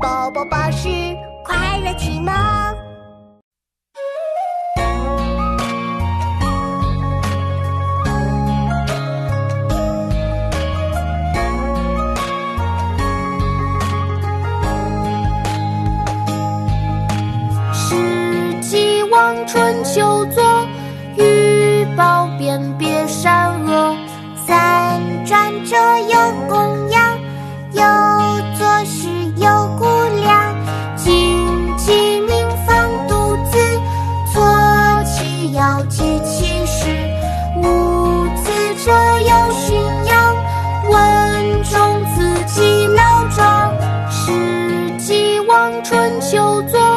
宝宝巴士快乐启蒙。世纪望春秋作，玉宝辨别善恶。三转者望春秋。